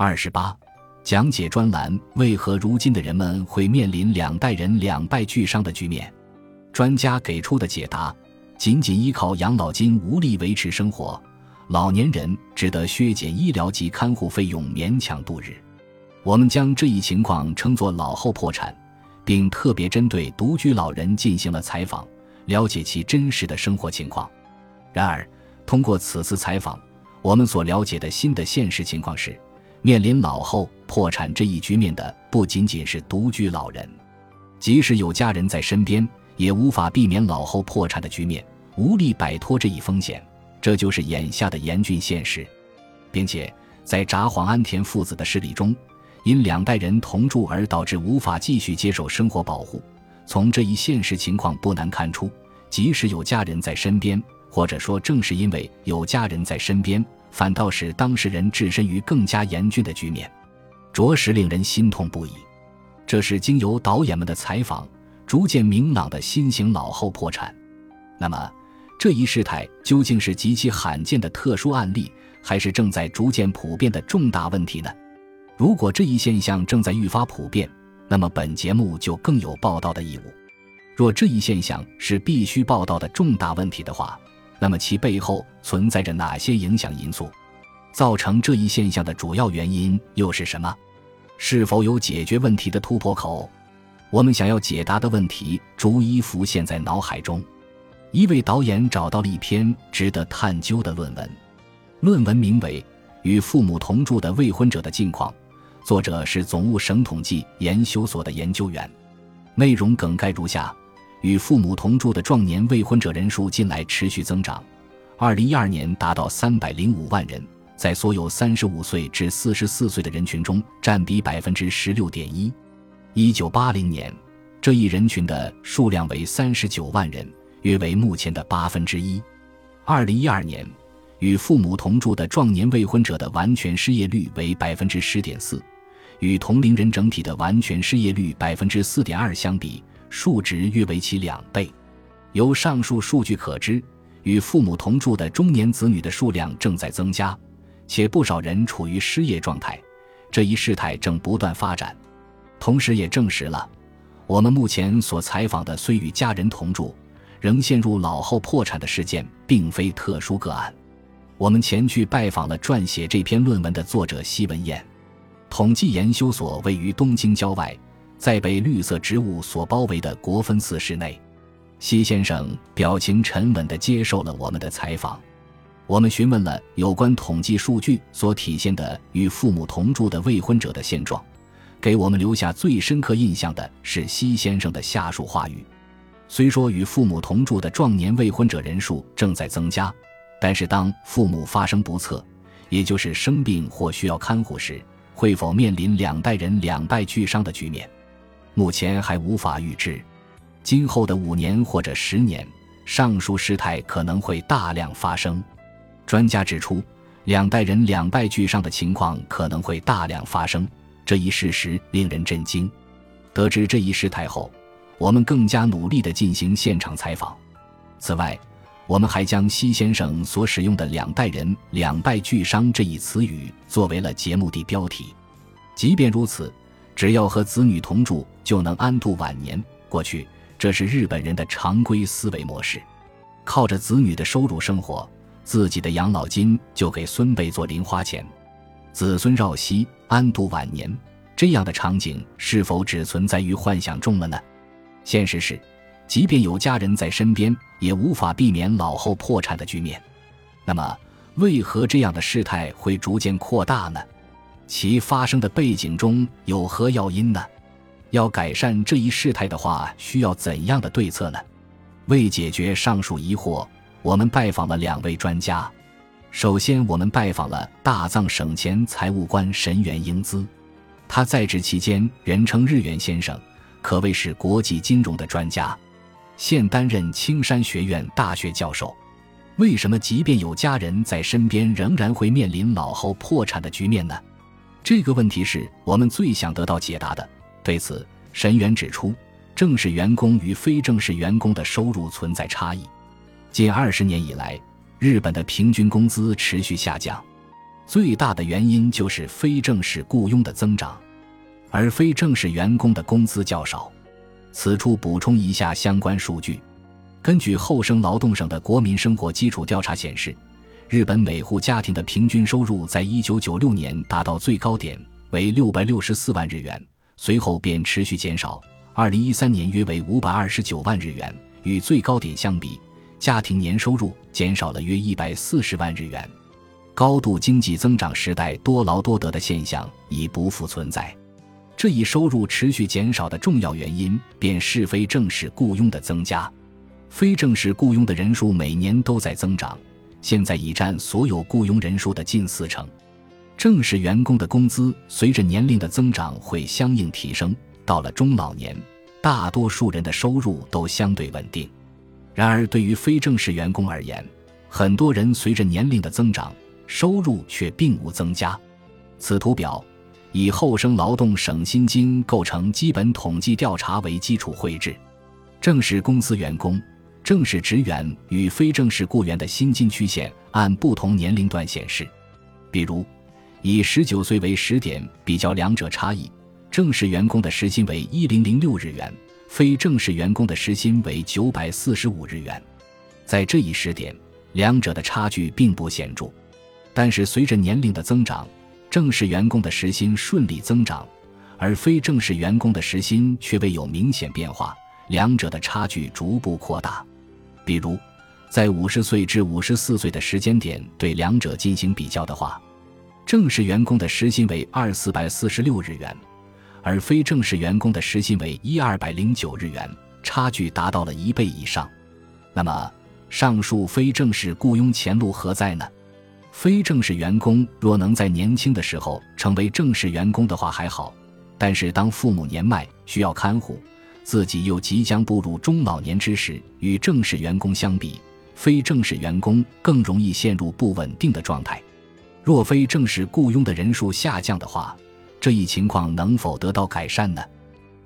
二十八，讲解专栏：为何如今的人们会面临两代人两败俱伤的局面？专家给出的解答：仅仅依靠养老金无力维持生活，老年人只得削减医疗及看护费用，勉强度日。我们将这一情况称作老后破产，并特别针对独居老人进行了采访，了解其真实的生活情况。然而，通过此次采访，我们所了解的新的现实情况是。面临老后破产这一局面的不仅仅是独居老人，即使有家人在身边，也无法避免老后破产的局面，无力摆脱这一风险。这就是眼下的严峻现实，并且在札幌安田父子的事例中，因两代人同住而导致无法继续接受生活保护。从这一现实情况不难看出，即使有家人在身边，或者说正是因为有家人在身边。反倒使当事人置身于更加严峻的局面，着实令人心痛不已。这是经由导演们的采访逐渐明朗的新型老后破产。那么，这一事态究竟是极其罕见的特殊案例，还是正在逐渐普遍的重大问题呢？如果这一现象正在愈发普遍，那么本节目就更有报道的义务。若这一现象是必须报道的重大问题的话，那么其背后存在着哪些影响因素？造成这一现象的主要原因又是什么？是否有解决问题的突破口？我们想要解答的问题逐一浮现在脑海中。一位导演找到了一篇值得探究的论文，论文名为《与父母同住的未婚者的近况》，作者是总务省统计研究所的研究员。内容梗概如下。与父母同住的壮年未婚者人数近来持续增长，二零一二年达到三百零五万人，在所有三十五岁至四十四岁的人群中占比百分之十六点一。一九八零年，这一人群的数量为三十九万人，约为目前的八分之一。二零一二年，与父母同住的壮年未婚者的完全失业率为百分之十点四，与同龄人整体的完全失业率百分之四点二相比。数值约为其两倍。由上述数据可知，与父母同住的中年子女的数量正在增加，且不少人处于失业状态。这一事态正不断发展，同时也证实了我们目前所采访的虽与家人同住，仍陷入老后破产的事件并非特殊个案。我们前去拜访了撰写这篇论文的作者西文彦。统计研究所位于东京郊外。在被绿色植物所包围的国分寺室内，西先生表情沉稳地接受了我们的采访。我们询问了有关统计数据所体现的与父母同住的未婚者的现状。给我们留下最深刻印象的是西先生的下述话语：虽说与父母同住的壮年未婚者人数正在增加，但是当父母发生不测，也就是生病或需要看护时，会否面临两代人两败俱伤的局面？目前还无法预知，今后的五年或者十年，上述事态可能会大量发生。专家指出，两代人两败俱伤的情况可能会大量发生，这一事实令人震惊。得知这一事态后，我们更加努力地进行现场采访。此外，我们还将西先生所使用的“两代人两败俱伤”这一词语作为了节目的标题。即便如此。只要和子女同住，就能安度晚年。过去，这是日本人的常规思维模式，靠着子女的收入生活，自己的养老金就给孙辈做零花钱，子孙绕膝安度晚年。这样的场景是否只存在于幻想中了呢？现实是，即便有家人在身边，也无法避免老后破产的局面。那么，为何这样的事态会逐渐扩大呢？其发生的背景中有何要因呢？要改善这一事态的话，需要怎样的对策呢？为解决上述疑惑，我们拜访了两位专家。首先，我们拜访了大藏省前财务官神原英姿，他在职期间人称“日元先生”，可谓是国际金融的专家，现担任青山学院大学教授。为什么即便有家人在身边，仍然会面临老后破产的局面呢？这个问题是我们最想得到解答的。对此，神原指出，正式员工与非正式员工的收入存在差异。近二十年以来，日本的平均工资持续下降。最大的原因就是非正式雇佣的增长，而非正式员工的工资较少。此处补充一下相关数据：根据厚生劳动省的国民生活基础调查显示，日本每户家庭的平均收入在一九九六年达到最高点，为六百六十四万日元，随后便持续减少。二零一三年约为五百二十九万日元，与最高点相比，家庭年收入减少了约一百四十万日元。高度经济增长时代多劳多得的现象已不复存在。这一收入持续减少的重要原因，便是非正式雇佣的增加。非正式雇佣的人数每年都在增长，现在已占所有雇佣人数的近四成。正式员工的工资随着年龄的增长会相应提升。到了中老年，大多数人的收入都相对稳定。然而，对于非正式员工而言，很多人随着年龄的增长，收入却并无增加。此图表以后生劳动省薪金构成基本统计调查为基础绘制，正式公司员工、正式职员与非正式雇员的薪金曲线按不同年龄段显示。比如，以十九岁为时点比较两者差异。正式员工的时薪为一零零六日元，非正式员工的时薪为九百四十五日元。在这一时点，两者的差距并不显著。但是随着年龄的增长，正式员工的时薪顺利增长，而非正式员工的时薪却未有明显变化，两者的差距逐步扩大。比如，在五十岁至五十四岁的时间点对两者进行比较的话，正式员工的时薪为二四百四十六日元。而非正式员工的时薪为一二百零九日元，差距达到了一倍以上。那么，上述非正式雇佣前路何在呢？非正式员工若能在年轻的时候成为正式员工的话还好，但是当父母年迈需要看护，自己又即将步入中老年之时，与正式员工相比，非正式员工更容易陷入不稳定的状态。若非正式雇佣的人数下降的话，这一情况能否得到改善呢？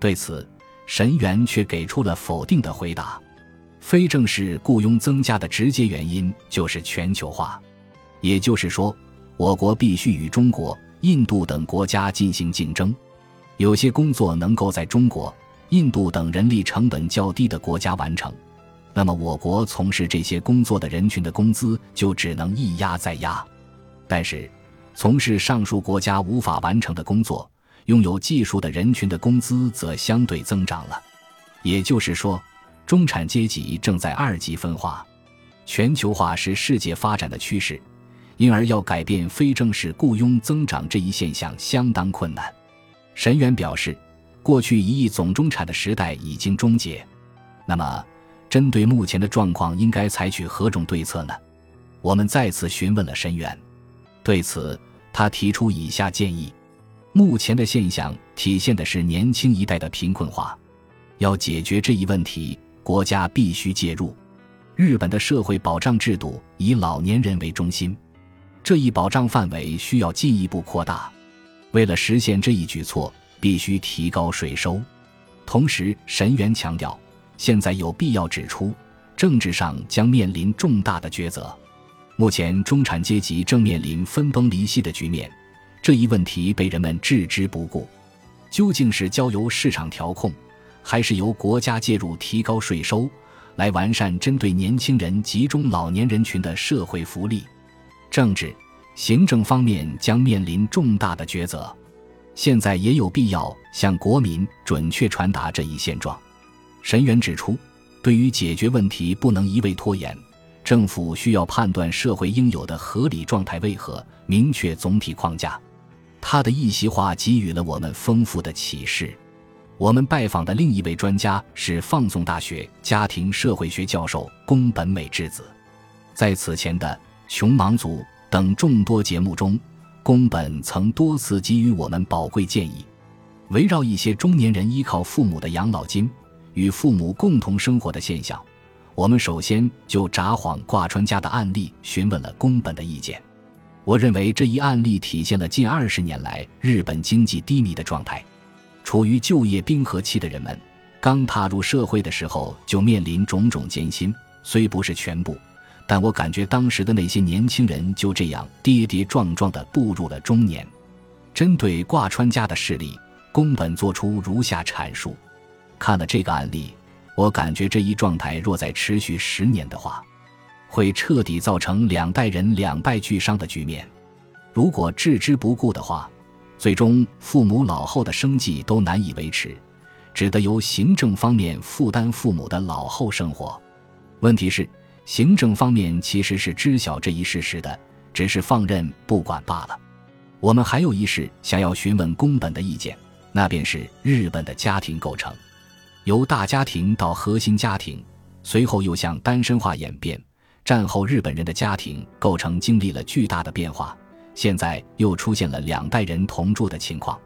对此，神元却给出了否定的回答。非正式雇佣增加的直接原因就是全球化，也就是说，我国必须与中国、印度等国家进行竞争。有些工作能够在中国、印度等人力成本较低的国家完成，那么我国从事这些工作的人群的工资就只能一压再压。但是，从事上述国家无法完成的工作，拥有技术的人群的工资则相对增长了。也就是说，中产阶级正在二级分化。全球化是世界发展的趋势，因而要改变非正式雇佣增长这一现象相当困难。神元表示，过去一亿总中产的时代已经终结。那么，针对目前的状况，应该采取何种对策呢？我们再次询问了神元，对此。他提出以下建议：目前的现象体现的是年轻一代的贫困化，要解决这一问题，国家必须介入。日本的社会保障制度以老年人为中心，这一保障范围需要进一步扩大。为了实现这一举措，必须提高税收。同时，神元强调，现在有必要指出，政治上将面临重大的抉择。目前，中产阶级正面临分崩离析的局面，这一问题被人们置之不顾。究竟是交由市场调控，还是由国家介入提高税收，来完善针对年轻人集中老年人群的社会福利？政治、行政方面将面临重大的抉择。现在也有必要向国民准确传达这一现状。神元指出，对于解决问题，不能一味拖延。政府需要判断社会应有的合理状态为何，明确总体框架。他的一席话给予了我们丰富的启示。我们拜访的另一位专家是放送大学家庭社会学教授宫本美智子。在此前的《穷忙族》等众多节目中，宫本曾多次给予我们宝贵建议。围绕一些中年人依靠父母的养老金，与父母共同生活的现象。我们首先就札幌挂川家的案例询问了宫本的意见。我认为这一案例体现了近二十年来日本经济低迷的状态。处于就业冰河期的人们，刚踏入社会的时候就面临种种艰辛，虽不是全部，但我感觉当时的那些年轻人就这样跌跌撞撞地步入了中年。针对挂川家的事例，宫本做出如下阐述：看了这个案例，我感觉这一状态若再持续十年的话，会彻底造成两代人两败俱伤的局面。如果置之不顾的话，最终父母老后的生计都难以维持，只得由行政方面负担父母的老后生活。问题是，行政方面其实是知晓这一事实的，只是放任不管罢了。我们还有一事想要询问宫本的意见，那便是日本的家庭构成，由大家庭到核心家庭，随后又向单身化演变。战后日本人的家庭构成经历了巨大的变化。现在又出现了两代人同住的情况，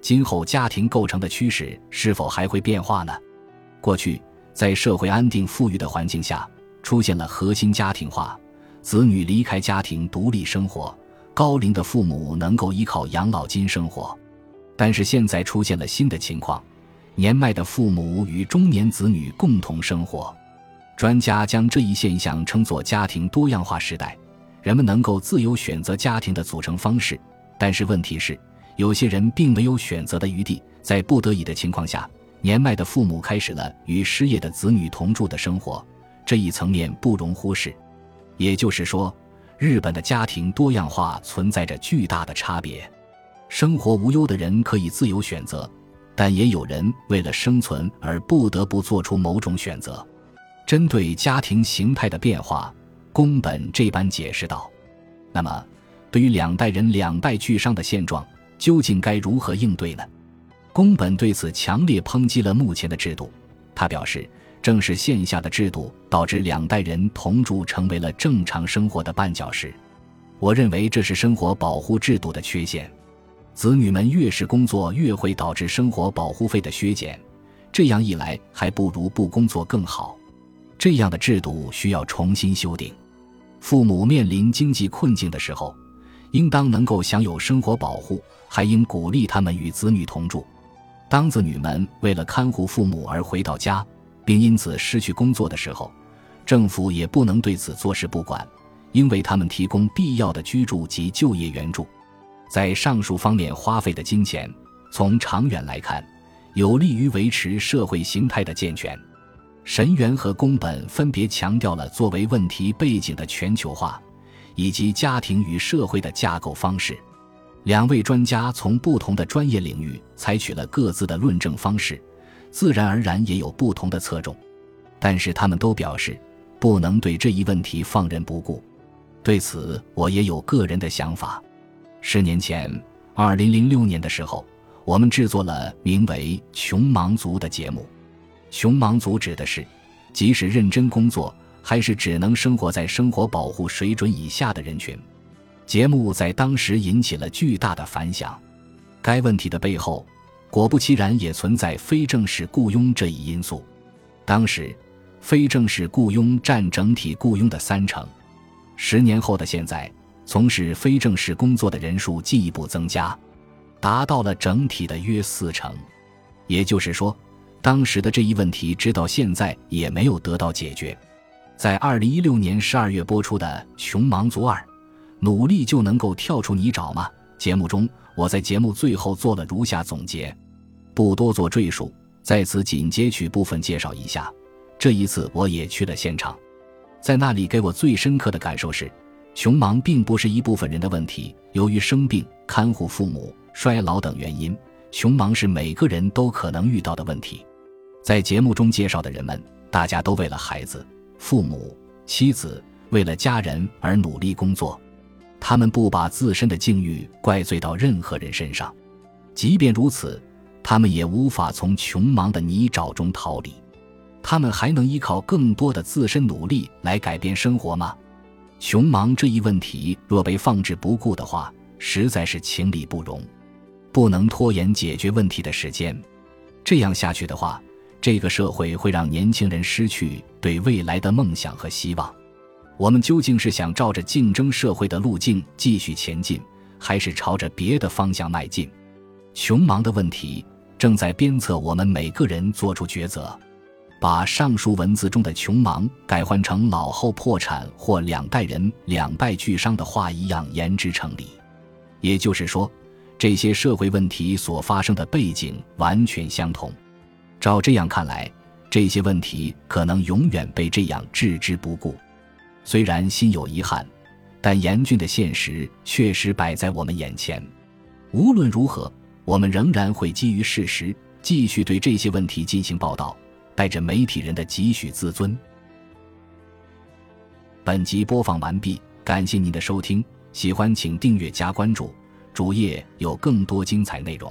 今后家庭构成的趋势是否还会变化呢？过去在社会安定富裕的环境下，出现了核心家庭化，子女离开家庭独立生活，高龄的父母能够依靠养老金生活。但是现在出现了新的情况，年迈的父母与中年子女共同生活，专家将这一现象称作家庭多样化时代。人们能够自由选择家庭的组成方式，但是问题是，有些人并没有选择的余地。在不得已的情况下，年迈的父母开始了与失业的子女同住的生活，这一层面不容忽视。也就是说，日本的家庭多样化存在着巨大的差别。生活无忧的人可以自由选择，但也有人为了生存而不得不做出某种选择。针对家庭形态的变化。宫本这般解释道：“那么，对于两代人两败俱伤的现状，究竟该如何应对呢？”宫本对此强烈抨击了目前的制度。他表示，正是线下的制度导致两代人同住成为了正常生活的绊脚石。我认为这是生活保护制度的缺陷。子女们越是工作，越会导致生活保护费的削减。这样一来，还不如不工作更好。这样的制度需要重新修订。父母面临经济困境的时候，应当能够享有生活保护，还应鼓励他们与子女同住。当子女们为了看护父母而回到家，并因此失去工作的时候，政府也不能对此坐视不管，应为他们提供必要的居住及就业援助。在上述方面花费的金钱，从长远来看，有利于维持社会形态的健全。神元和宫本分别强调了作为问题背景的全球化，以及家庭与社会的架构方式。两位专家从不同的专业领域采取了各自的论证方式，自然而然也有不同的侧重。但是他们都表示，不能对这一问题放任不顾。对此，我也有个人的想法。十年前，二零零六年的时候，我们制作了名为《穷忙族》的节目。穷忙族指的是，即使认真工作，还是只能生活在生活保护水准以下的人群。节目在当时引起了巨大的反响。该问题的背后，果不其然也存在非正式雇佣这一因素。当时，非正式雇佣占整体雇佣的三成。十年后的现在，从事非正式工作的人数进一步增加，达到了整体的约四成。也就是说。当时的这一问题，直到现在也没有得到解决。在二零一六年十二月播出的《穷忙族二》，努力就能够跳出泥沼吗？节目中，我在节目最后做了如下总结，不多做赘述，在此仅截取部分介绍一下。这一次我也去了现场，在那里给我最深刻的感受是，穷忙并不是一部分人的问题，由于生病、看护父母、衰老等原因，穷忙是每个人都可能遇到的问题。在节目中介绍的人们，大家都为了孩子、父母、妻子，为了家人而努力工作。他们不把自身的境遇怪罪到任何人身上，即便如此，他们也无法从穷忙的泥沼中逃离。他们还能依靠更多的自身努力来改变生活吗？穷忙这一问题若被放置不顾的话，实在是情理不容，不能拖延解决问题的时间。这样下去的话，这个社会会让年轻人失去对未来的梦想和希望。我们究竟是想照着竞争社会的路径继续前进，还是朝着别的方向迈进？穷忙的问题正在鞭策我们每个人做出抉择。把上述文字中的穷忙改换成老后破产或两代人两败俱伤的话一样，言之成理。也就是说，这些社会问题所发生的背景完全相同。照这样看来，这些问题可能永远被这样置之不顾。虽然心有遗憾，但严峻的现实确实摆在我们眼前。无论如何，我们仍然会基于事实，继续对这些问题进行报道。带着媒体人的几许自尊。本集播放完毕，感谢您的收听，喜欢请订阅加关注，主页有更多精彩内容。